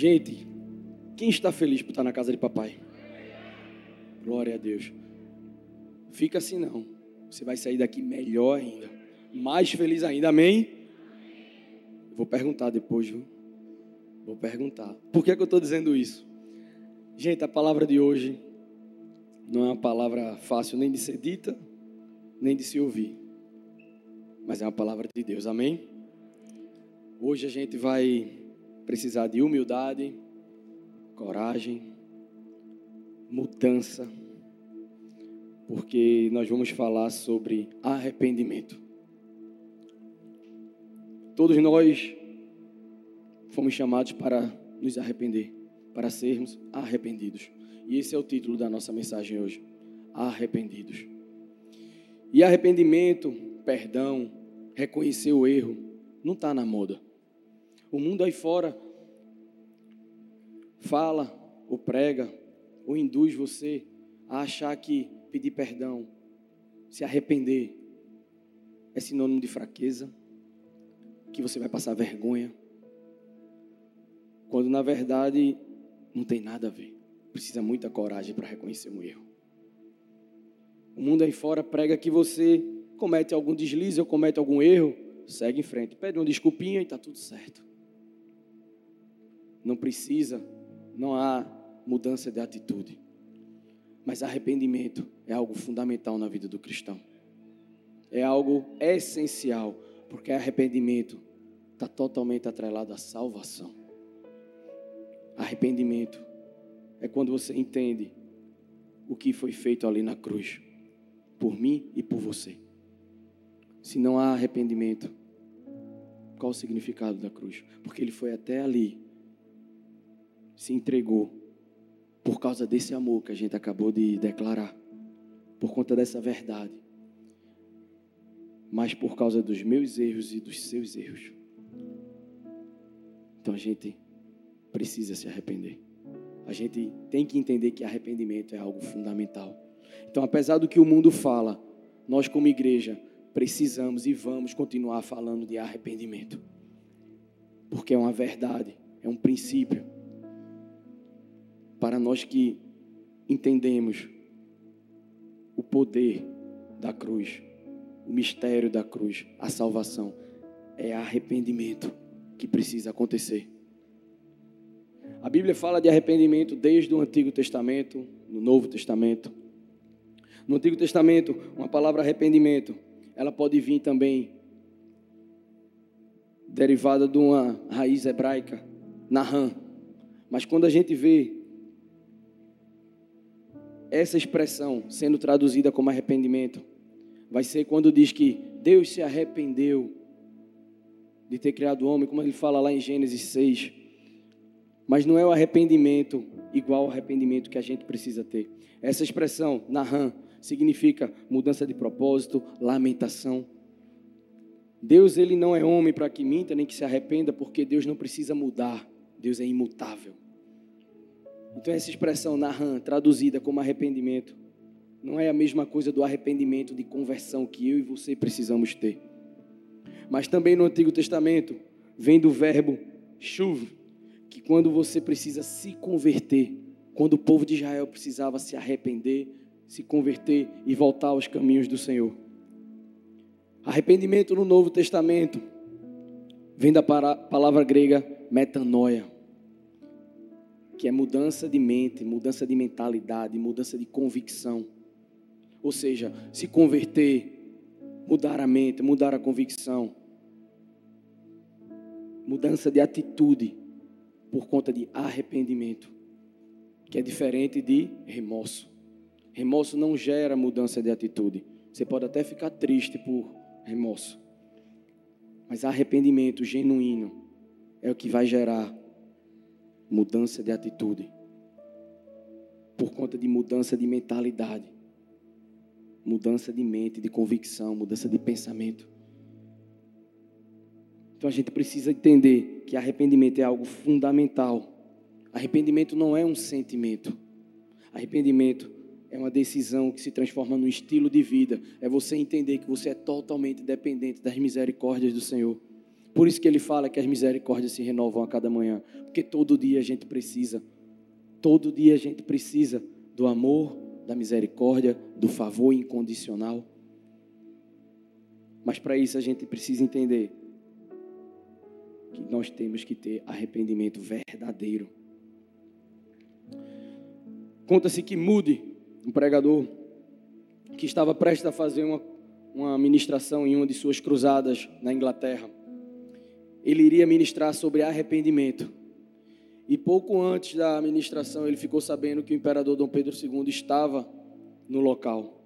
Gente, quem está feliz por estar na casa de papai? Glória a Deus. Fica assim não. Você vai sair daqui melhor ainda. Mais feliz ainda. Amém? Vou perguntar depois, viu? Vou perguntar. Por que, é que eu estou dizendo isso? Gente, a palavra de hoje não é uma palavra fácil nem de ser dita, nem de se ouvir. Mas é uma palavra de Deus. Amém? Hoje a gente vai precisar de humildade, coragem, mudança, porque nós vamos falar sobre arrependimento. Todos nós fomos chamados para nos arrepender, para sermos arrependidos. E esse é o título da nossa mensagem hoje: Arrependidos. E arrependimento, perdão, reconhecer o erro, não está na moda. O mundo aí fora fala ou prega ou induz você a achar que pedir perdão, se arrepender, é sinônimo de fraqueza, que você vai passar vergonha, quando na verdade não tem nada a ver. Precisa muita coragem para reconhecer um erro. O mundo aí fora prega que você comete algum deslize ou comete algum erro, segue em frente, pede uma desculpinha e está tudo certo. Não precisa, não há mudança de atitude. Mas arrependimento é algo fundamental na vida do cristão. É algo essencial, porque arrependimento está totalmente atrelado à salvação. Arrependimento é quando você entende o que foi feito ali na cruz, por mim e por você. Se não há arrependimento, qual o significado da cruz? Porque ele foi até ali se entregou por causa desse amor que a gente acabou de declarar, por conta dessa verdade, mas por causa dos meus erros e dos seus erros. Então a gente precisa se arrepender. A gente tem que entender que arrependimento é algo fundamental. Então, apesar do que o mundo fala, nós como igreja precisamos e vamos continuar falando de arrependimento. Porque é uma verdade, é um princípio para nós que entendemos o poder da cruz, o mistério da cruz, a salvação, é arrependimento que precisa acontecer. A Bíblia fala de arrependimento desde o Antigo Testamento, no Novo Testamento. No Antigo Testamento, uma palavra arrependimento, ela pode vir também derivada de uma raiz hebraica, nahan. Mas quando a gente vê essa expressão sendo traduzida como arrependimento vai ser quando diz que Deus se arrependeu de ter criado o homem, como ele fala lá em Gênesis 6. Mas não é o arrependimento igual ao arrependimento que a gente precisa ter. Essa expressão, Nahan, significa mudança de propósito, lamentação. Deus ele não é homem para que minta nem que se arrependa, porque Deus não precisa mudar. Deus é imutável. Então, essa expressão Nahan, traduzida como arrependimento, não é a mesma coisa do arrependimento de conversão que eu e você precisamos ter. Mas também no Antigo Testamento vem do verbo chuv, que quando você precisa se converter, quando o povo de Israel precisava se arrepender, se converter e voltar aos caminhos do Senhor. Arrependimento no Novo Testamento vem da palavra grega metanoia que é mudança de mente, mudança de mentalidade, mudança de convicção. Ou seja, se converter, mudar a mente, mudar a convicção. Mudança de atitude por conta de arrependimento, que é diferente de remorso. Remorso não gera mudança de atitude. Você pode até ficar triste por remorso. Mas arrependimento genuíno é o que vai gerar mudança de atitude, por conta de mudança de mentalidade, mudança de mente, de convicção, mudança de pensamento. Então a gente precisa entender que arrependimento é algo fundamental. Arrependimento não é um sentimento. Arrependimento é uma decisão que se transforma num estilo de vida. É você entender que você é totalmente dependente das misericórdias do Senhor. Por isso que ele fala que as misericórdias se renovam a cada manhã, porque todo dia a gente precisa, todo dia a gente precisa do amor, da misericórdia, do favor incondicional. Mas para isso a gente precisa entender que nós temos que ter arrependimento verdadeiro. Conta-se que Moody, um pregador, que estava prestes a fazer uma, uma ministração em uma de suas cruzadas na Inglaterra, ele iria ministrar sobre arrependimento. E pouco antes da ministração, ele ficou sabendo que o imperador Dom Pedro II estava no local.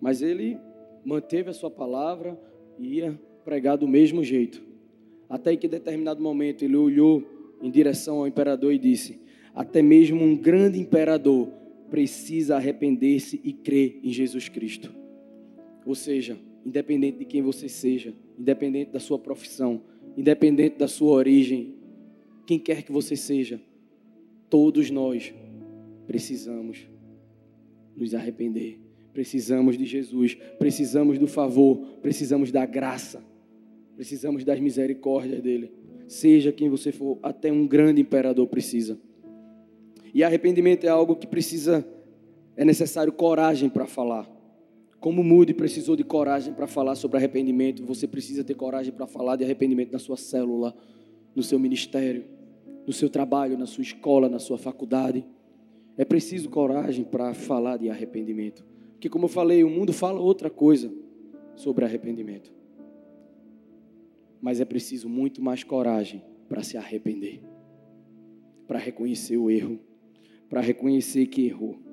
Mas ele manteve a sua palavra e ia pregar do mesmo jeito. Até que em determinado momento ele olhou em direção ao imperador e disse: Até mesmo um grande imperador precisa arrepender-se e crer em Jesus Cristo. Ou seja, independente de quem você seja, independente da sua profissão, independente da sua origem, quem quer que você seja, todos nós precisamos nos arrepender. Precisamos de Jesus, precisamos do favor, precisamos da graça, precisamos das misericórdias dele. Seja quem você for, até um grande imperador precisa. E arrependimento é algo que precisa, é necessário coragem para falar. Como Moody precisou de coragem para falar sobre arrependimento, você precisa ter coragem para falar de arrependimento na sua célula, no seu ministério, no seu trabalho, na sua escola, na sua faculdade. É preciso coragem para falar de arrependimento. Porque, como eu falei, o mundo fala outra coisa sobre arrependimento. Mas é preciso muito mais coragem para se arrepender, para reconhecer o erro, para reconhecer que errou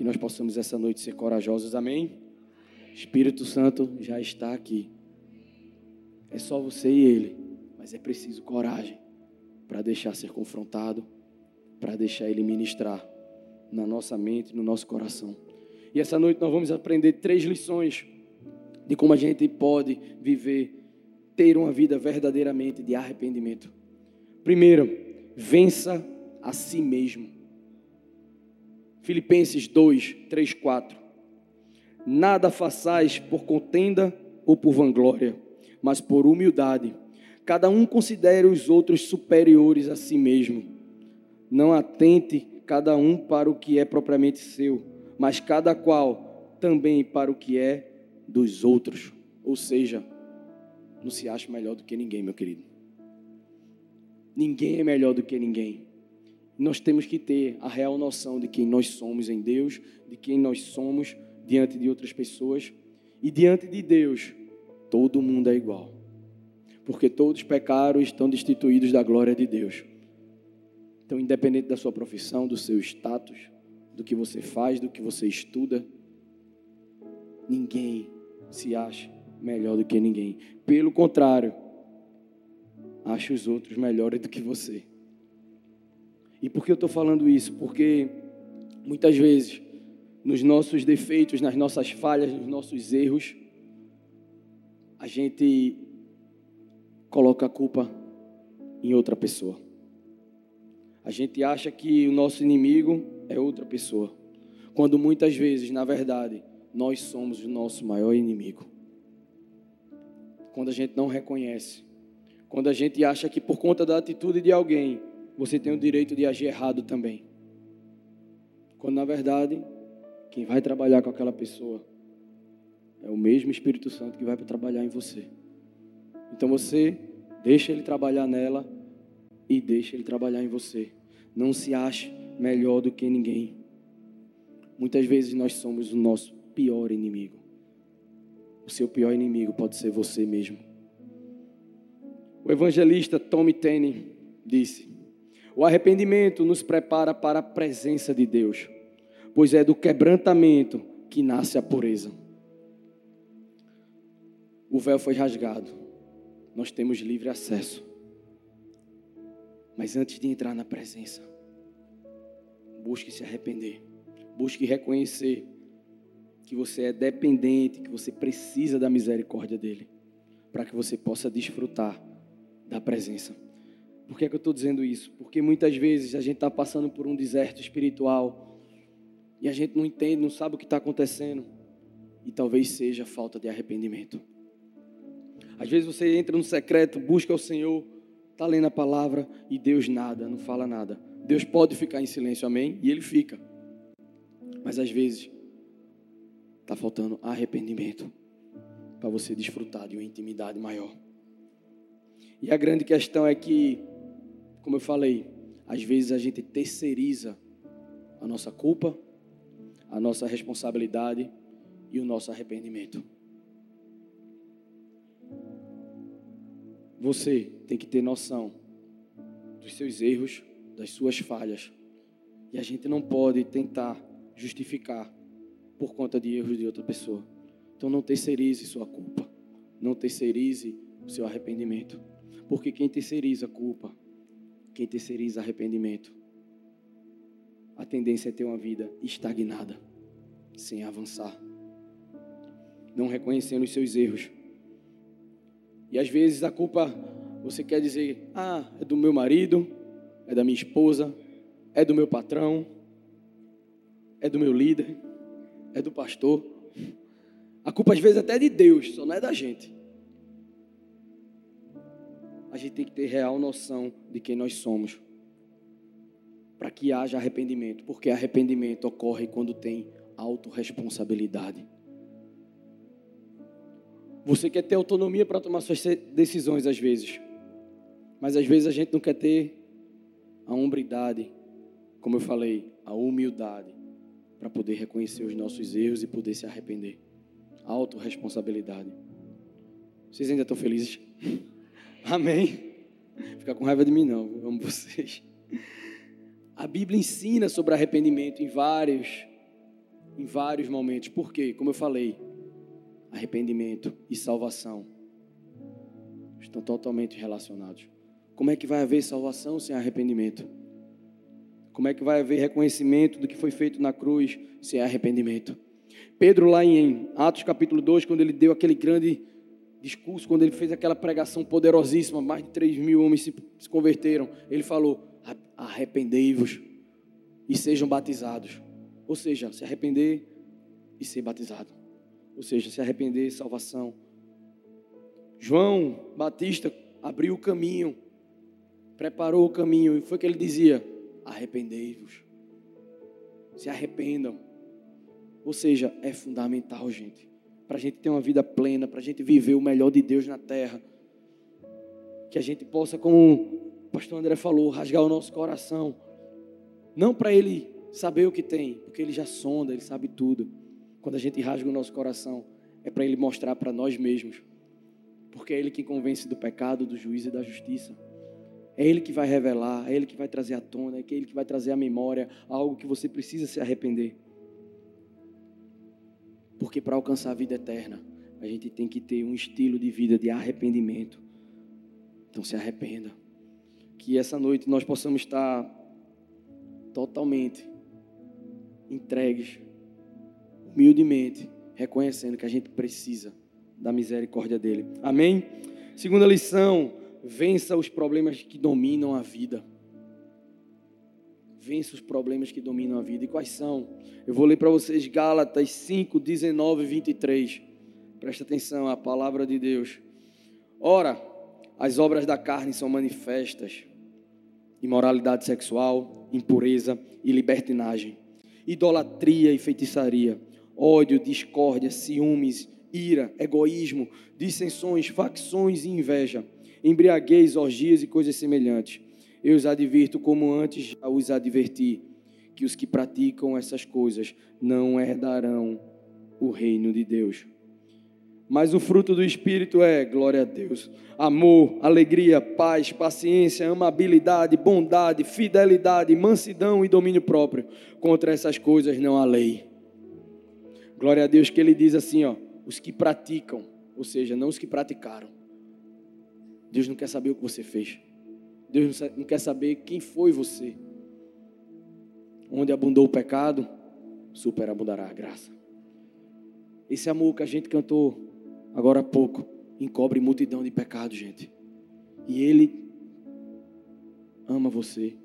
que nós possamos essa noite ser corajosos, amém? Espírito Santo já está aqui. É só você e Ele, mas é preciso coragem para deixar ser confrontado, para deixar Ele ministrar na nossa mente, no nosso coração. E essa noite nós vamos aprender três lições de como a gente pode viver, ter uma vida verdadeiramente de arrependimento. Primeiro, vença a si mesmo. Filipenses 2, 3, 4. Nada façais por contenda ou por vanglória, mas por humildade. Cada um considere os outros superiores a si mesmo. Não atente cada um para o que é propriamente seu, mas cada qual também para o que é dos outros. Ou seja, não se acha melhor do que ninguém, meu querido. Ninguém é melhor do que ninguém nós temos que ter a real noção de quem nós somos em Deus, de quem nós somos diante de outras pessoas. E diante de Deus, todo mundo é igual. Porque todos pecaram e estão destituídos da glória de Deus. Então, independente da sua profissão, do seu status, do que você faz, do que você estuda, ninguém se acha melhor do que ninguém. Pelo contrário, acha os outros melhores do que você. E por que eu estou falando isso? Porque muitas vezes, nos nossos defeitos, nas nossas falhas, nos nossos erros, a gente coloca a culpa em outra pessoa. A gente acha que o nosso inimigo é outra pessoa, quando muitas vezes, na verdade, nós somos o nosso maior inimigo. Quando a gente não reconhece, quando a gente acha que por conta da atitude de alguém, você tem o direito de agir errado também. Quando na verdade, quem vai trabalhar com aquela pessoa é o mesmo Espírito Santo que vai trabalhar em você. Então você deixa ele trabalhar nela e deixa ele trabalhar em você. Não se ache melhor do que ninguém. Muitas vezes nós somos o nosso pior inimigo. O seu pior inimigo pode ser você mesmo. O evangelista Tommy Tenney disse: o arrependimento nos prepara para a presença de Deus, pois é do quebrantamento que nasce a pureza. O véu foi rasgado, nós temos livre acesso. Mas antes de entrar na presença, busque se arrepender, busque reconhecer que você é dependente, que você precisa da misericórdia dEle, para que você possa desfrutar da presença. Por que, é que eu estou dizendo isso? Porque muitas vezes a gente está passando por um deserto espiritual e a gente não entende, não sabe o que está acontecendo. E talvez seja falta de arrependimento. Às vezes você entra no secreto, busca o Senhor, está lendo a palavra e Deus nada, não fala nada. Deus pode ficar em silêncio, amém? E ele fica. Mas às vezes está faltando arrependimento para você desfrutar de uma intimidade maior. E a grande questão é que, como eu falei, às vezes a gente terceiriza a nossa culpa, a nossa responsabilidade e o nosso arrependimento. Você tem que ter noção dos seus erros, das suas falhas. E a gente não pode tentar justificar por conta de erros de outra pessoa. Então não terceirize sua culpa. Não terceirize o seu arrependimento. Porque quem terceiriza a culpa, quem terceiriza arrependimento, a tendência é ter uma vida estagnada, sem avançar, não reconhecendo os seus erros. E às vezes a culpa, você quer dizer, ah, é do meu marido, é da minha esposa, é do meu patrão, é do meu líder, é do pastor. A culpa às vezes até é de Deus, só não é da gente. A gente tem que ter real noção de quem nós somos. Para que haja arrependimento. Porque arrependimento ocorre quando tem autorresponsabilidade. Você quer ter autonomia para tomar suas decisões às vezes. Mas às vezes a gente não quer ter a hombridade, como eu falei, a humildade para poder reconhecer os nossos erros e poder se arrepender. Autoresponsabilidade. Vocês ainda estão felizes? Amém? Fica com raiva de mim não, eu amo vocês. A Bíblia ensina sobre arrependimento em vários em vários momentos. Por quê? Como eu falei, arrependimento e salvação estão totalmente relacionados. Como é que vai haver salvação sem arrependimento? Como é que vai haver reconhecimento do que foi feito na cruz sem arrependimento? Pedro, lá em Atos capítulo 2, quando ele deu aquele grande discurso, quando ele fez aquela pregação poderosíssima, mais de 3 mil homens se, se converteram, ele falou: arrependei-vos e sejam batizados. Ou seja, se arrepender e ser batizado. Ou seja, se arrepender, salvação. João Batista abriu o caminho, preparou o caminho, e foi que ele dizia: arrependei-vos. Se arrependam. Ou seja, é fundamental, gente, para a gente ter uma vida plena, para a gente viver o melhor de Deus na terra. Que a gente possa, como o pastor André falou, rasgar o nosso coração. Não para ele saber o que tem, porque ele já sonda, ele sabe tudo. Quando a gente rasga o nosso coração, é para ele mostrar para nós mesmos. Porque é ele que convence do pecado, do juízo e da justiça. É Ele que vai revelar, é Ele que vai trazer à tona, é Ele que vai trazer à memória algo que você precisa se arrepender. Porque para alcançar a vida eterna, a gente tem que ter um estilo de vida de arrependimento. Então se arrependa. Que essa noite nós possamos estar totalmente entregues, humildemente, reconhecendo que a gente precisa da misericórdia dele. Amém? Segunda lição vença os problemas que dominam a vida. Os problemas que dominam a vida. E quais são? Eu vou ler para vocês Gálatas 5, 19 e 23. Presta atenção, a palavra de Deus. Ora, as obras da carne são manifestas: imoralidade sexual, impureza e libertinagem, idolatria e feitiçaria, ódio, discórdia, ciúmes, ira, egoísmo, dissensões, facções e inveja embriaguez, orgias e coisas semelhantes. Eu os advirto, como antes já os adverti, que os que praticam essas coisas não herdarão o reino de Deus. Mas o fruto do Espírito é, glória a Deus, amor, alegria, paz, paciência, amabilidade, bondade, fidelidade, mansidão e domínio próprio. Contra essas coisas não há lei. Glória a Deus que ele diz assim, ó, os que praticam, ou seja, não os que praticaram. Deus não quer saber o que você fez. Deus não quer saber quem foi você. Onde abundou o pecado, superabundará a graça. Esse amor que a gente cantou agora há pouco encobre multidão de pecados, gente. E Ele ama você.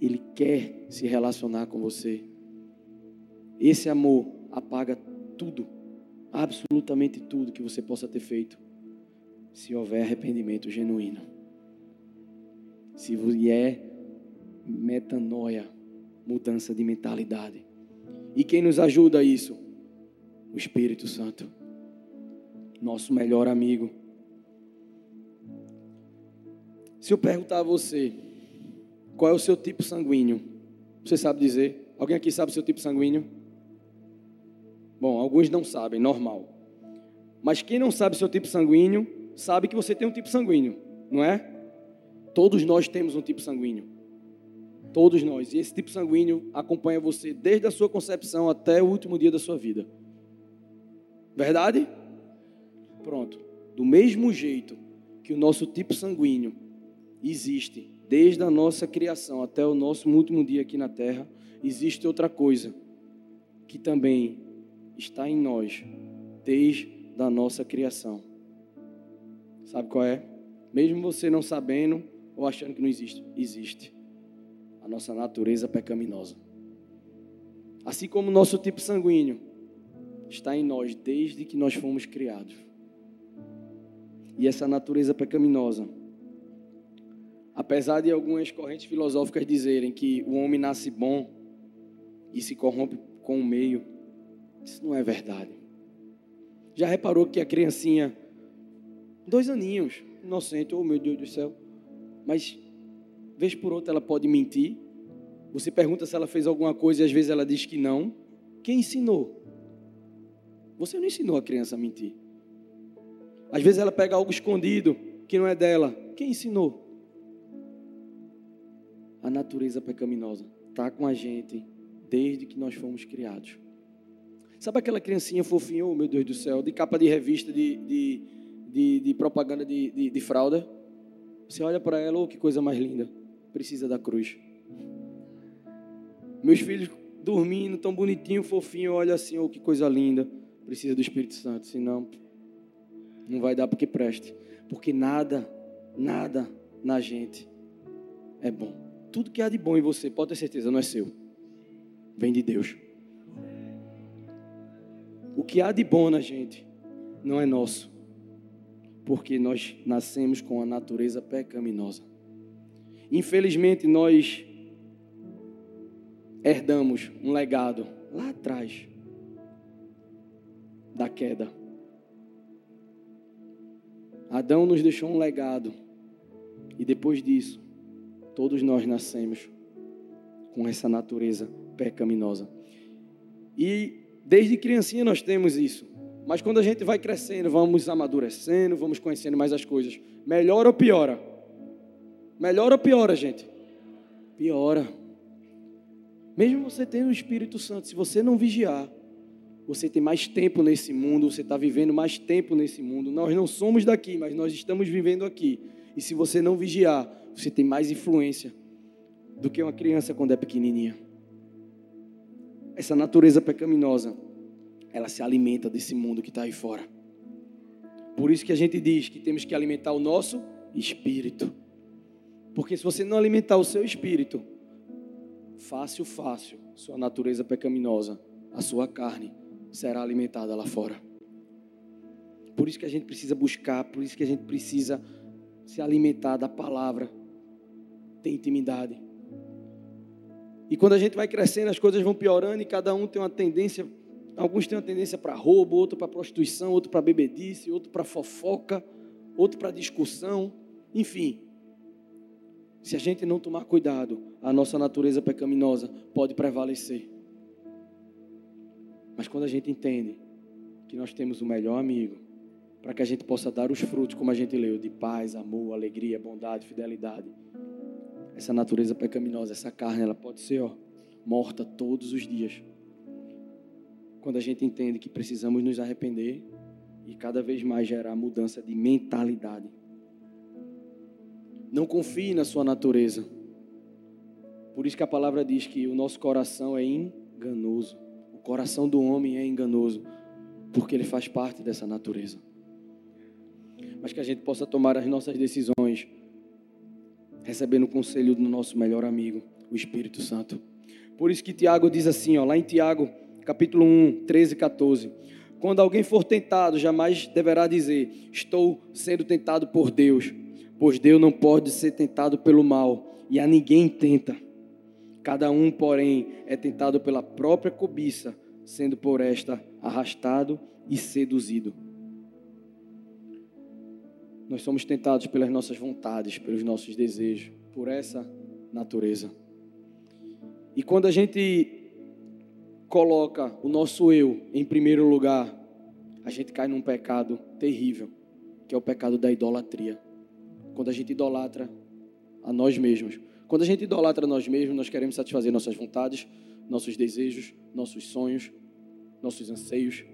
Ele quer se relacionar com você. Esse amor apaga tudo, absolutamente tudo que você possa ter feito se houver arrependimento genuíno. Se vier metanoia, mudança de mentalidade. E quem nos ajuda a isso? O Espírito Santo, nosso melhor amigo. Se eu perguntar a você, qual é o seu tipo sanguíneo? Você sabe dizer? Alguém aqui sabe o seu tipo sanguíneo? Bom, alguns não sabem, normal. Mas quem não sabe o seu tipo sanguíneo, sabe que você tem um tipo sanguíneo, não é? Todos nós temos um tipo sanguíneo. Todos nós. E esse tipo sanguíneo acompanha você desde a sua concepção até o último dia da sua vida. Verdade? Pronto. Do mesmo jeito que o nosso tipo sanguíneo existe desde a nossa criação até o nosso último dia aqui na terra, existe outra coisa que também está em nós desde a nossa criação. Sabe qual é? Mesmo você não sabendo ou achando que não existe, existe. A nossa natureza pecaminosa. Assim como o nosso tipo sanguíneo está em nós desde que nós fomos criados. E essa natureza pecaminosa Apesar de algumas correntes filosóficas dizerem que o homem nasce bom e se corrompe com o meio, isso não é verdade. Já reparou que a criancinha, dois aninhos, inocente, oh meu Deus do céu, mas vez por outra ela pode mentir. Você pergunta se ela fez alguma coisa e às vezes ela diz que não. Quem ensinou? Você não ensinou a criança a mentir. Às vezes ela pega algo escondido que não é dela. Quem ensinou? a natureza pecaminosa está com a gente desde que nós fomos criados. Sabe aquela criancinha fofinha, oh meu Deus do céu, de capa de revista de, de, de, de propaganda de, de, de fralda? Você olha para ela, oh que coisa mais linda, precisa da cruz. Meus filhos dormindo, tão bonitinho, fofinho, olha assim, oh que coisa linda, precisa do Espírito Santo, senão não vai dar porque preste. Porque nada, nada na gente é bom tudo que há de bom em você, pode ter certeza, não é seu. Vem de Deus. O que há de bom na gente não é nosso. Porque nós nascemos com a natureza pecaminosa. Infelizmente, nós herdamos um legado lá atrás da queda. Adão nos deixou um legado. E depois disso, Todos nós nascemos com essa natureza pecaminosa. E desde criancinha nós temos isso. Mas quando a gente vai crescendo, vamos amadurecendo, vamos conhecendo mais as coisas. Melhora ou piora? Melhora ou piora, gente? Piora. Mesmo você tendo o Espírito Santo, se você não vigiar, você tem mais tempo nesse mundo, você está vivendo mais tempo nesse mundo. Nós não somos daqui, mas nós estamos vivendo aqui. E se você não vigiar, você tem mais influência do que uma criança quando é pequenininha. Essa natureza pecaminosa, ela se alimenta desse mundo que está aí fora. Por isso que a gente diz que temos que alimentar o nosso espírito. Porque se você não alimentar o seu espírito, fácil, fácil, sua natureza pecaminosa, a sua carne será alimentada lá fora. Por isso que a gente precisa buscar, por isso que a gente precisa se alimentar da palavra, ter intimidade. E quando a gente vai crescendo, as coisas vão piorando e cada um tem uma tendência. Alguns têm uma tendência para roubo, outro para prostituição, outro para bebedice, outro para fofoca, outro para discussão. Enfim, se a gente não tomar cuidado, a nossa natureza pecaminosa pode prevalecer. Mas quando a gente entende que nós temos o melhor amigo, para que a gente possa dar os frutos, como a gente leu, de paz, amor, alegria, bondade, fidelidade. Essa natureza pecaminosa, essa carne, ela pode ser ó, morta todos os dias. Quando a gente entende que precisamos nos arrepender e cada vez mais gerar mudança de mentalidade. Não confie na sua natureza. Por isso que a palavra diz que o nosso coração é enganoso. O coração do homem é enganoso, porque ele faz parte dessa natureza mas que a gente possa tomar as nossas decisões, recebendo o conselho do nosso melhor amigo, o Espírito Santo. Por isso que Tiago diz assim, ó, lá em Tiago, capítulo 1, 13 e 14: Quando alguém for tentado, jamais deverá dizer: Estou sendo tentado por Deus, pois Deus não pode ser tentado pelo mal, e a ninguém tenta. Cada um, porém, é tentado pela própria cobiça, sendo por esta arrastado e seduzido. Nós somos tentados pelas nossas vontades, pelos nossos desejos, por essa natureza. E quando a gente coloca o nosso eu em primeiro lugar, a gente cai num pecado terrível, que é o pecado da idolatria. Quando a gente idolatra a nós mesmos. Quando a gente idolatra a nós mesmos, nós queremos satisfazer nossas vontades, nossos desejos, nossos sonhos, nossos anseios.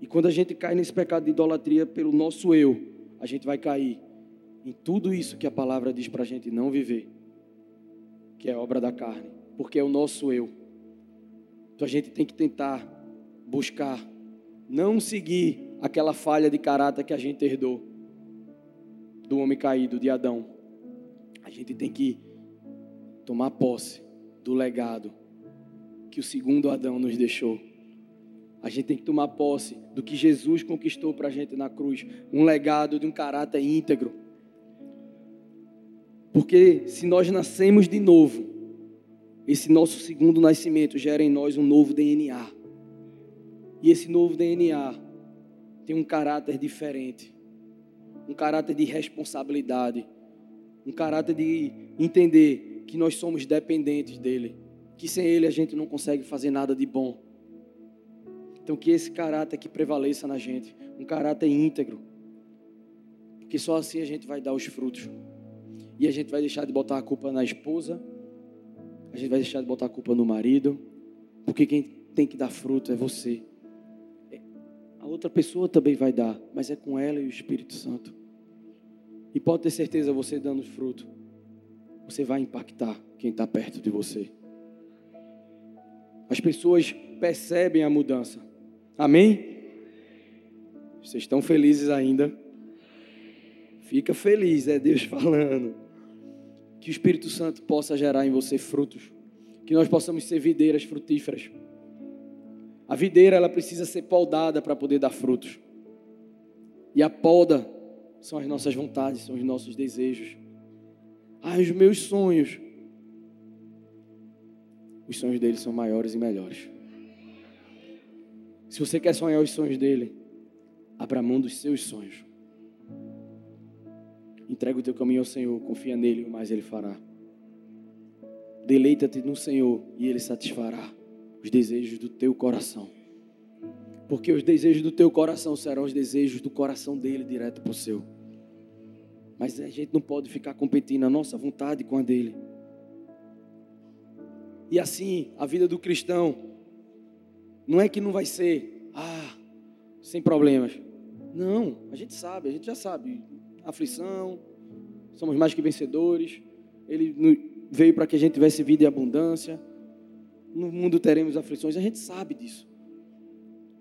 E quando a gente cai nesse pecado de idolatria pelo nosso eu, a gente vai cair em tudo isso que a palavra diz para a gente não viver, que é obra da carne, porque é o nosso eu. Então a gente tem que tentar buscar, não seguir aquela falha de caráter que a gente herdou do homem caído, de Adão. A gente tem que tomar posse do legado que o segundo Adão nos deixou. A gente tem que tomar posse do que Jesus conquistou para a gente na cruz um legado de um caráter íntegro. Porque se nós nascemos de novo, esse nosso segundo nascimento gera em nós um novo DNA. E esse novo DNA tem um caráter diferente, um caráter de responsabilidade, um caráter de entender que nós somos dependentes dele, que sem ele a gente não consegue fazer nada de bom. Então que esse caráter que prevaleça na gente, um caráter íntegro, porque só assim a gente vai dar os frutos. E a gente vai deixar de botar a culpa na esposa, a gente vai deixar de botar a culpa no marido, porque quem tem que dar fruto é você. A outra pessoa também vai dar, mas é com ela e o Espírito Santo. E pode ter certeza, você dando fruto, você vai impactar quem está perto de você. As pessoas percebem a mudança. Amém? Vocês estão felizes ainda? Fica feliz, é Deus falando. Que o Espírito Santo possa gerar em você frutos. Que nós possamos ser videiras frutíferas. A videira ela precisa ser podada para poder dar frutos. E a poda são as nossas vontades, são os nossos desejos. Ah, os meus sonhos. Os sonhos dele são maiores e melhores. Se você quer sonhar os sonhos dele, abra mão dos seus sonhos. Entrega o teu caminho ao Senhor, confia nele, o mais ele fará. Deleita-te no Senhor e ele satisfará os desejos do teu coração. Porque os desejos do teu coração serão os desejos do coração dele direto para o seu. Mas a gente não pode ficar competindo a nossa vontade com a dele. E assim, a vida do cristão não é que não vai ser, ah, sem problemas. Não, a gente sabe, a gente já sabe. Aflição, somos mais que vencedores. Ele veio para que a gente tivesse vida e abundância. No mundo teremos aflições, a gente sabe disso.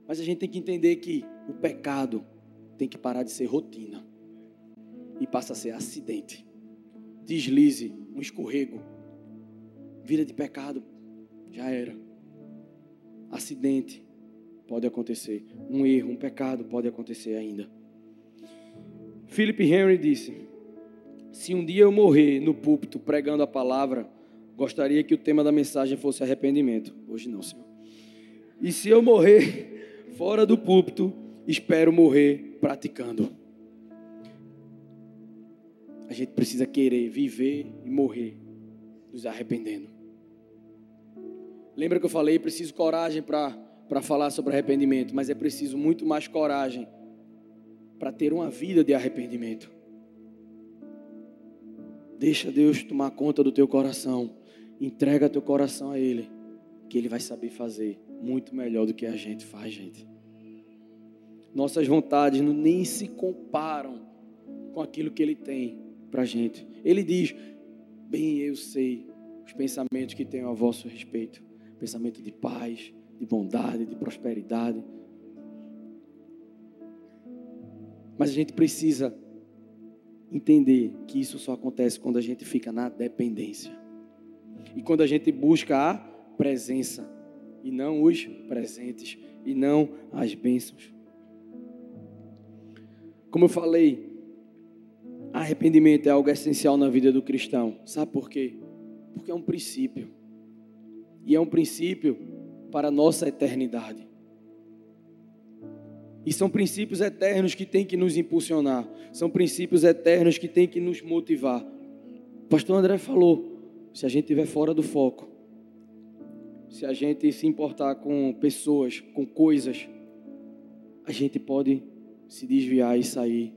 Mas a gente tem que entender que o pecado tem que parar de ser rotina e passa a ser acidente, deslize, um escorrego, vida de pecado, já era. Acidente pode acontecer, um erro, um pecado pode acontecer ainda. Philip Henry disse: Se um dia eu morrer no púlpito pregando a palavra, gostaria que o tema da mensagem fosse arrependimento. Hoje não, Senhor. E se eu morrer fora do púlpito, espero morrer praticando. A gente precisa querer viver e morrer nos arrependendo. Lembra que eu falei, preciso coragem para falar sobre arrependimento, mas é preciso muito mais coragem para ter uma vida de arrependimento. Deixa Deus tomar conta do teu coração. Entrega teu coração a Ele, que Ele vai saber fazer muito melhor do que a gente faz, gente. Nossas vontades nem se comparam com aquilo que Ele tem para a gente. Ele diz: Bem, eu sei os pensamentos que tenho a vosso respeito pensamento de paz, de bondade, de prosperidade. Mas a gente precisa entender que isso só acontece quando a gente fica na dependência. E quando a gente busca a presença e não os presentes e não as bênçãos. Como eu falei, arrependimento é algo essencial na vida do cristão. Sabe por quê? Porque é um princípio. E é um princípio para a nossa eternidade. E são princípios eternos que têm que nos impulsionar. São princípios eternos que têm que nos motivar. O pastor André falou: se a gente estiver fora do foco, se a gente se importar com pessoas, com coisas, a gente pode se desviar e sair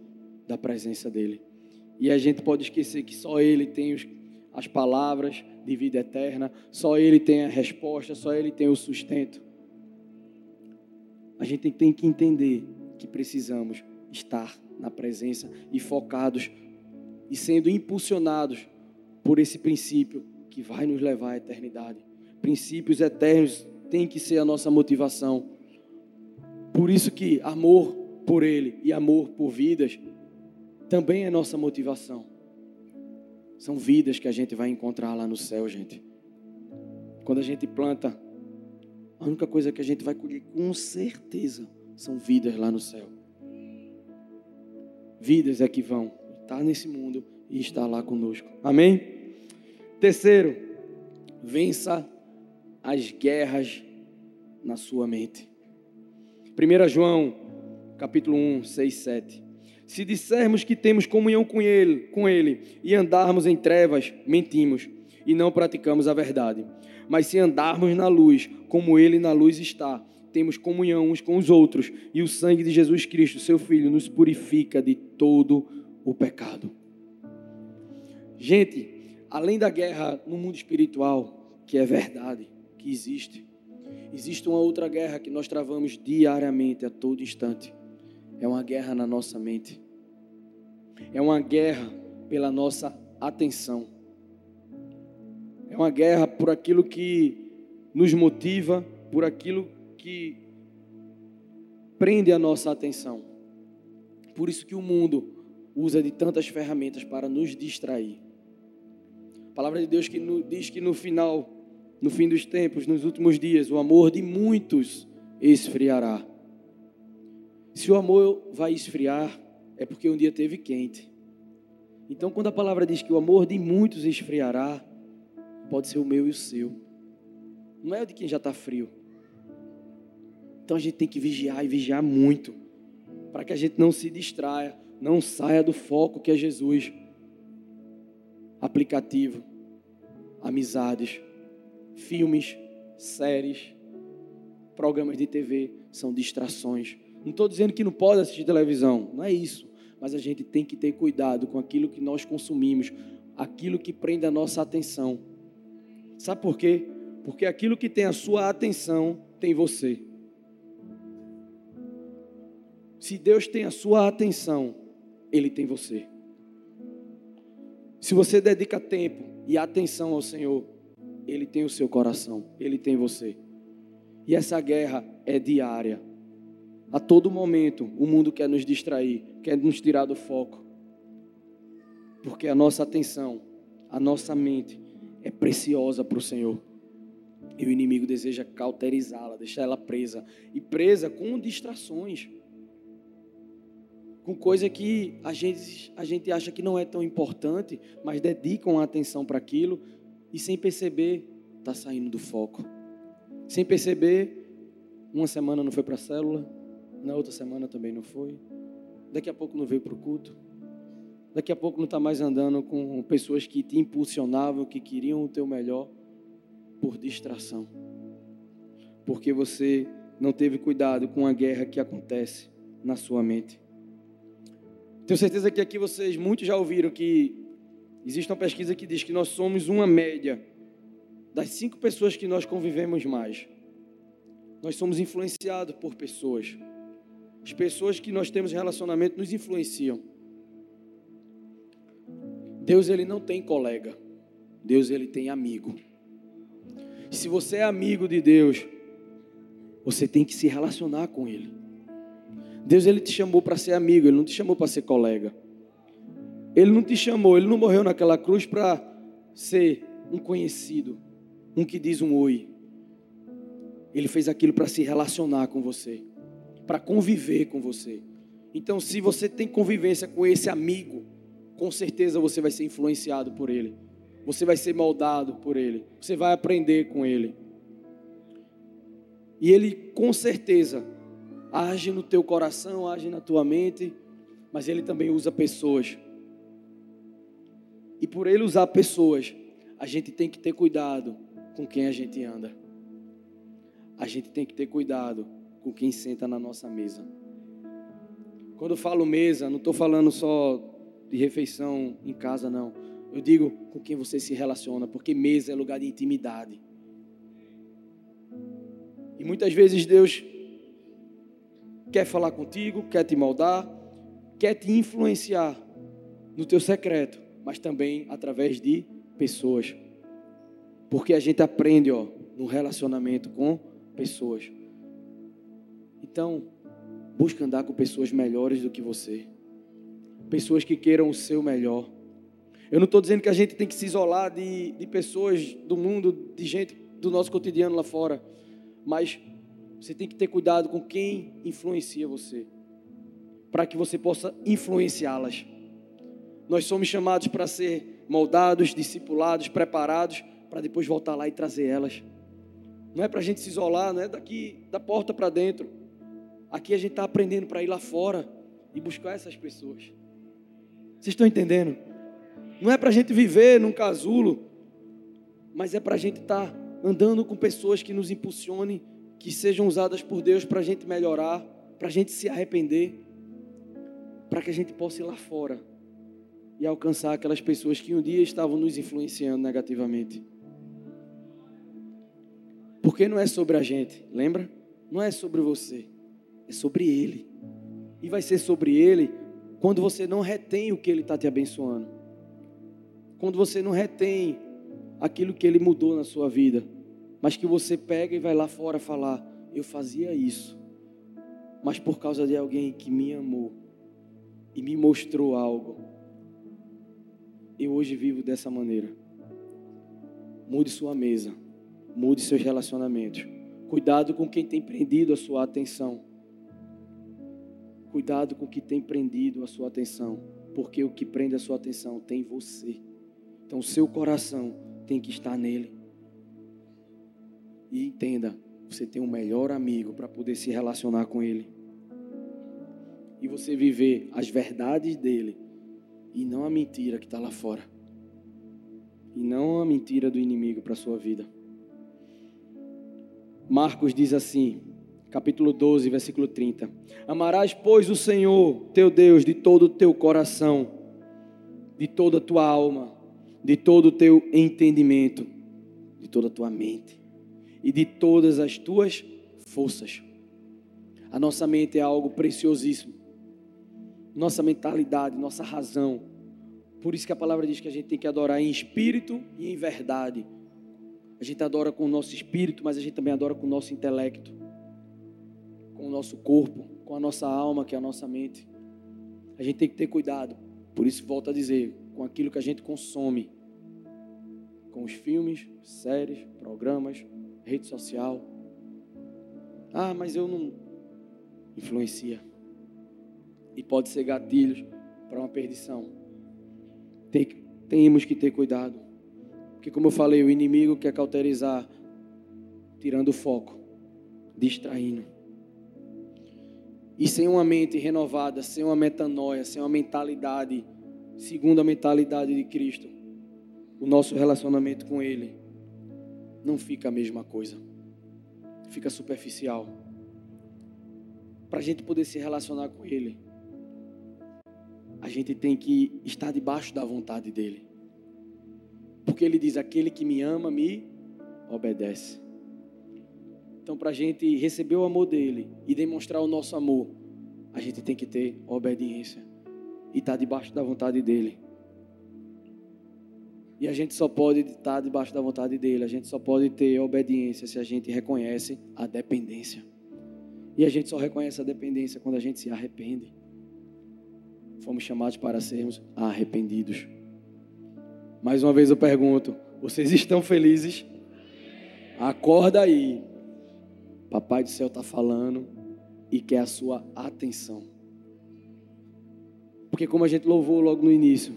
da presença dele. E a gente pode esquecer que só ele tem as palavras de vida eterna, só ele tem a resposta, só ele tem o sustento a gente tem que entender que precisamos estar na presença e focados e sendo impulsionados por esse princípio que vai nos levar à eternidade. Princípios eternos têm que ser a nossa motivação. Por isso que amor por Ele e amor por vidas também é nossa motivação. São vidas que a gente vai encontrar lá no céu, gente. Quando a gente planta a única coisa que a gente vai colher com certeza são vidas lá no céu. Vidas é que vão estar nesse mundo e estar lá conosco. Amém? Terceiro, vença as guerras na sua mente. 1 João, capítulo 1, 6, 7. Se dissermos que temos comunhão com ele, com ele e andarmos em trevas, mentimos e não praticamos a verdade. Mas se andarmos na luz, como Ele na luz está, temos comunhão uns com os outros, e o sangue de Jesus Cristo, seu Filho, nos purifica de todo o pecado. Gente, além da guerra no mundo espiritual, que é verdade, que existe, existe uma outra guerra que nós travamos diariamente, a todo instante. É uma guerra na nossa mente. É uma guerra pela nossa atenção. É uma guerra por aquilo que nos motiva, por aquilo que prende a nossa atenção. Por isso que o mundo usa de tantas ferramentas para nos distrair. A palavra de Deus que diz que no final, no fim dos tempos, nos últimos dias, o amor de muitos esfriará. Se o amor vai esfriar, é porque um dia teve quente. Então, quando a palavra diz que o amor de muitos esfriará, pode ser o meu e o seu. Não é o de quem já está frio. Então a gente tem que vigiar e vigiar muito, para que a gente não se distraia, não saia do foco que é Jesus. Aplicativo, amizades, filmes, séries, programas de TV são distrações. Não estou dizendo que não pode assistir televisão, não é isso. Mas a gente tem que ter cuidado com aquilo que nós consumimos, aquilo que prende a nossa atenção. Sabe por quê? Porque aquilo que tem a sua atenção tem você. Se Deus tem a sua atenção, Ele tem você. Se você dedica tempo e atenção ao Senhor, Ele tem o seu coração, Ele tem você. E essa guerra é diária. A todo momento, o mundo quer nos distrair, quer nos tirar do foco. Porque a nossa atenção, a nossa mente, é preciosa para o Senhor. E o inimigo deseja cauterizá-la, deixar ela presa. E presa com distrações. Com coisa que a gente, a gente acha que não é tão importante, mas dedicam a atenção para aquilo e sem perceber, está saindo do foco. Sem perceber, uma semana não foi para a célula, na outra semana também não foi. Daqui a pouco não veio para o culto. Daqui a pouco não está mais andando com pessoas que te impulsionavam, que queriam o teu melhor, por distração. Porque você não teve cuidado com a guerra que acontece na sua mente. Tenho certeza que aqui vocês, muitos já ouviram que existe uma pesquisa que diz que nós somos uma média das cinco pessoas que nós convivemos mais. Nós somos influenciados por pessoas. As pessoas que nós temos relacionamento nos influenciam. Deus ele não tem colega. Deus ele tem amigo. Se você é amigo de Deus, você tem que se relacionar com ele. Deus ele te chamou para ser amigo, ele não te chamou para ser colega. Ele não te chamou, ele não morreu naquela cruz para ser um conhecido, um que diz um oi. Ele fez aquilo para se relacionar com você, para conviver com você. Então, se você tem convivência com esse amigo, com certeza você vai ser influenciado por ele. Você vai ser moldado por ele. Você vai aprender com ele. E ele com certeza age no teu coração, age na tua mente, mas ele também usa pessoas. E por ele usar pessoas, a gente tem que ter cuidado com quem a gente anda. A gente tem que ter cuidado com quem senta na nossa mesa. Quando eu falo mesa, não estou falando só de refeição em casa, não. Eu digo com quem você se relaciona, porque mesa é lugar de intimidade. E muitas vezes Deus quer falar contigo, quer te moldar, quer te influenciar no teu secreto, mas também através de pessoas. Porque a gente aprende, ó, no relacionamento com pessoas. Então, busca andar com pessoas melhores do que você. Pessoas que queiram o seu melhor. Eu não estou dizendo que a gente tem que se isolar de, de pessoas do mundo, de gente do nosso cotidiano lá fora. Mas você tem que ter cuidado com quem influencia você. Para que você possa influenciá-las. Nós somos chamados para ser moldados, discipulados, preparados, para depois voltar lá e trazer elas. Não é para a gente se isolar, não é daqui da porta para dentro. Aqui a gente está aprendendo para ir lá fora e buscar essas pessoas. Vocês estão entendendo? Não é para a gente viver num casulo, mas é para a gente estar tá andando com pessoas que nos impulsionem, que sejam usadas por Deus para a gente melhorar, para a gente se arrepender, para que a gente possa ir lá fora e alcançar aquelas pessoas que um dia estavam nos influenciando negativamente. Porque não é sobre a gente, lembra? Não é sobre você, é sobre Ele. E vai ser sobre Ele quando você não retém o que Ele está te abençoando. Quando você não retém aquilo que Ele mudou na sua vida. Mas que você pega e vai lá fora falar: Eu fazia isso. Mas por causa de alguém que me amou e me mostrou algo, eu hoje vivo dessa maneira. Mude sua mesa, mude seus relacionamentos. Cuidado com quem tem prendido a sua atenção. Cuidado com o que tem prendido a sua atenção, porque o que prende a sua atenção tem você. Então, seu coração tem que estar nele. E entenda, você tem um melhor amigo para poder se relacionar com ele. E você viver as verdades dele e não a mentira que está lá fora. E não a mentira do inimigo para a sua vida. Marcos diz assim: capítulo 12, versículo 30. Amarás, pois, o Senhor, teu Deus, de todo o teu coração, de toda a tua alma, de todo o teu entendimento, de toda a tua mente e de todas as tuas forças. A nossa mente é algo preciosíssimo. Nossa mentalidade, nossa razão. Por isso que a palavra diz que a gente tem que adorar em espírito e em verdade. A gente adora com o nosso espírito, mas a gente também adora com o nosso intelecto com o nosso corpo, com a nossa alma, que é a nossa mente. A gente tem que ter cuidado. Por isso, volto a dizer, com aquilo que a gente consome, com os filmes, séries, programas, rede social. Ah, mas eu não. Influencia. E pode ser gatilhos para uma perdição. Tem, temos que ter cuidado. Porque, como eu falei, o inimigo quer cauterizar, tirando o foco, distraindo. E sem uma mente renovada, sem uma metanoia, sem uma mentalidade segundo a mentalidade de Cristo, o nosso relacionamento com Ele não fica a mesma coisa, fica superficial. Para a gente poder se relacionar com Ele, a gente tem que estar debaixo da vontade dEle. Porque Ele diz: aquele que me ama, me obedece. Então, para a gente receber o amor dele e demonstrar o nosso amor, a gente tem que ter obediência e estar tá debaixo da vontade dele. E a gente só pode estar debaixo da vontade dele, a gente só pode ter obediência se a gente reconhece a dependência. E a gente só reconhece a dependência quando a gente se arrepende. Fomos chamados para sermos arrependidos. Mais uma vez eu pergunto: vocês estão felizes? Acorda aí. Papai do céu está falando e quer a sua atenção. Porque, como a gente louvou logo no início,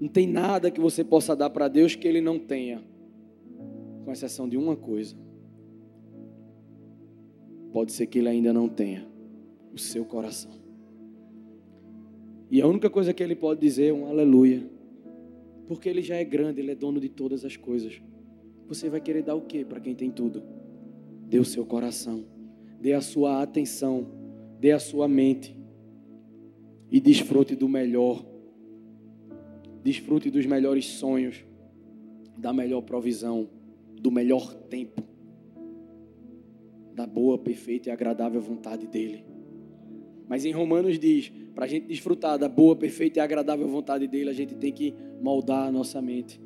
não tem nada que você possa dar para Deus que Ele não tenha, com exceção de uma coisa. Pode ser que Ele ainda não tenha o seu coração. E a única coisa que Ele pode dizer é um aleluia, porque Ele já é grande, Ele é dono de todas as coisas. Você vai querer dar o que para quem tem tudo? Dê o seu coração, dê a sua atenção, dê a sua mente. E desfrute do melhor. Desfrute dos melhores sonhos, da melhor provisão, do melhor tempo, da boa, perfeita e agradável vontade dEle. Mas em Romanos diz: para a gente desfrutar da boa, perfeita e agradável vontade dEle, a gente tem que moldar a nossa mente.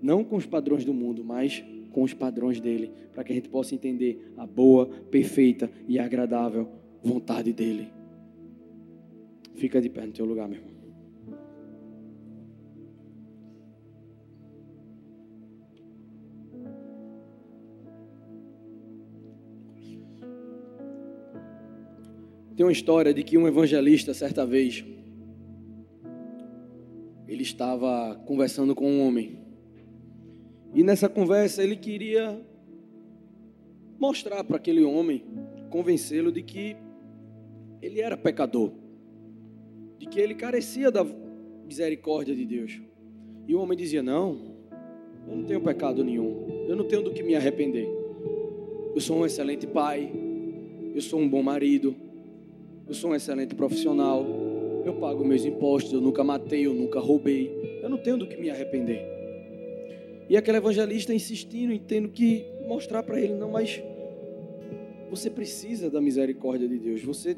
Não com os padrões do mundo, mas com os padrões dele, para que a gente possa entender a boa, perfeita e agradável vontade dele. Fica de pé no teu lugar, meu irmão. Tem uma história de que um evangelista, certa vez, ele estava conversando com um homem. E nessa conversa ele queria mostrar para aquele homem, convencê-lo de que ele era pecador, de que ele carecia da misericórdia de Deus. E o homem dizia: Não, eu não tenho pecado nenhum, eu não tenho do que me arrepender. Eu sou um excelente pai, eu sou um bom marido, eu sou um excelente profissional, eu pago meus impostos, eu nunca matei, eu nunca roubei, eu não tenho do que me arrepender. E aquele evangelista insistindo, tendo que mostrar para ele, não, mas você precisa da misericórdia de Deus, você,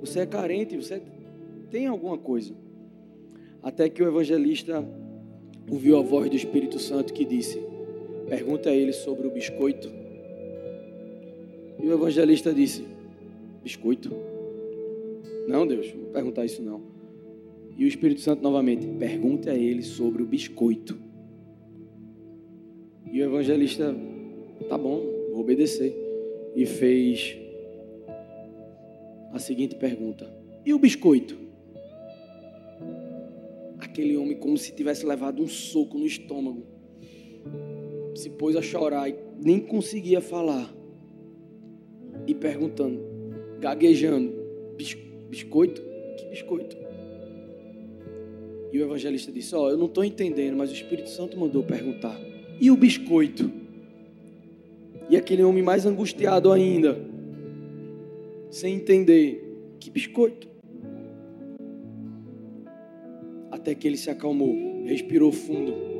você é carente, você tem alguma coisa. Até que o evangelista ouviu a voz do Espírito Santo que disse: Pergunta a ele sobre o biscoito. E o evangelista disse: Biscoito? Não, Deus, não vou perguntar isso não. E o Espírito Santo novamente, pergunte a ele sobre o biscoito. E o evangelista, tá bom, vou obedecer. E fez a seguinte pergunta: E o biscoito? Aquele homem, como se tivesse levado um soco no estômago, se pôs a chorar e nem conseguia falar. E perguntando, gaguejando: Biscoito? Que biscoito? E o evangelista disse: Ó, oh, eu não estou entendendo, mas o Espírito Santo mandou perguntar. E o biscoito? E aquele homem mais angustiado ainda, sem entender: Que biscoito? Até que ele se acalmou, respirou fundo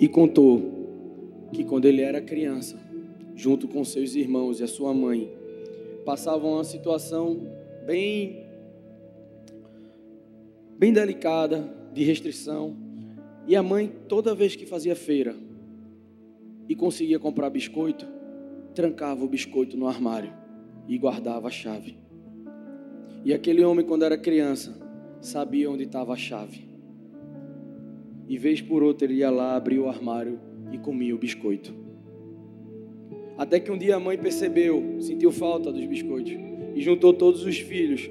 e contou que quando ele era criança, junto com seus irmãos e a sua mãe, passavam uma situação bem bem delicada de restrição. E a mãe, toda vez que fazia feira e conseguia comprar biscoito, trancava o biscoito no armário e guardava a chave. E aquele homem, quando era criança, sabia onde estava a chave. E vez por outra ele ia lá, abria o armário e comia o biscoito. Até que um dia a mãe percebeu, sentiu falta dos biscoitos e juntou todos os filhos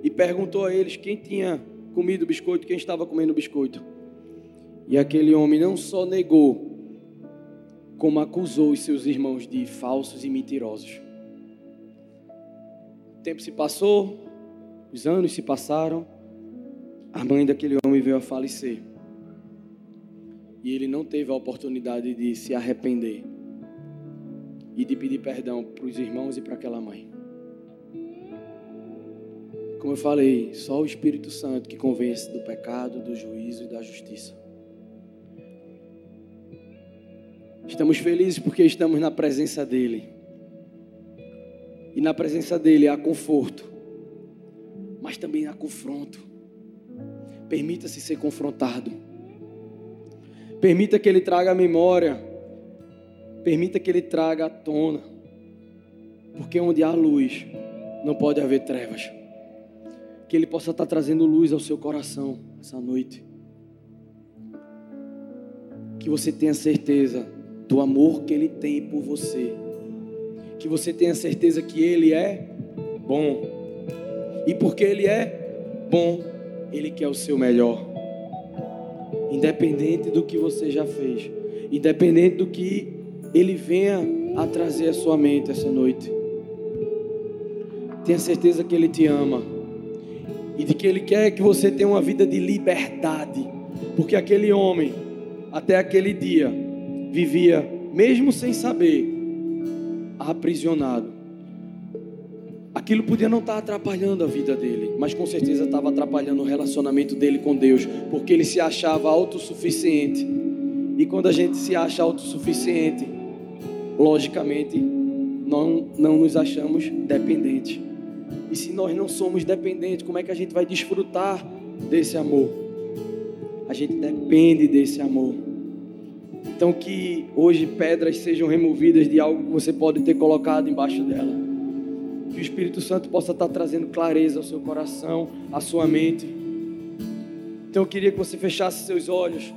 e perguntou a eles quem tinha comido biscoito, quem estava comendo biscoito. E aquele homem não só negou, como acusou os seus irmãos de falsos e mentirosos. O tempo se passou, os anos se passaram, a mãe daquele homem veio a falecer. E ele não teve a oportunidade de se arrepender e de pedir perdão para os irmãos e para aquela mãe. Como eu falei, só o Espírito Santo que convence do pecado, do juízo e da justiça. Estamos felizes porque estamos na presença dEle. E na presença dEle há conforto, mas também há confronto. Permita-se ser confrontado. Permita que Ele traga a memória Permita que Ele traga à tona. Porque onde há luz, não pode haver trevas. Que Ele possa estar trazendo luz ao seu coração essa noite. Que você tenha certeza do amor que Ele tem por você. Que você tenha certeza que Ele é bom. E porque Ele é bom, Ele quer o seu melhor. Independente do que você já fez, independente do que Ele venha a trazer à sua mente essa noite. Tenha certeza que Ele te ama e de que Ele quer que você tenha uma vida de liberdade, porque aquele homem, até aquele dia, vivia, mesmo sem saber, aprisionado. Aquilo podia não estar atrapalhando a vida dele, mas com certeza estava atrapalhando o relacionamento dele com Deus, porque ele se achava autossuficiente. E quando a gente se acha autossuficiente, logicamente, não, não nos achamos dependentes. E se nós não somos dependentes, como é que a gente vai desfrutar desse amor? A gente depende desse amor. Então, que hoje pedras sejam removidas de algo que você pode ter colocado embaixo dela. Que o Espírito Santo possa estar trazendo clareza ao seu coração, à sua mente. Então, eu queria que você fechasse seus olhos.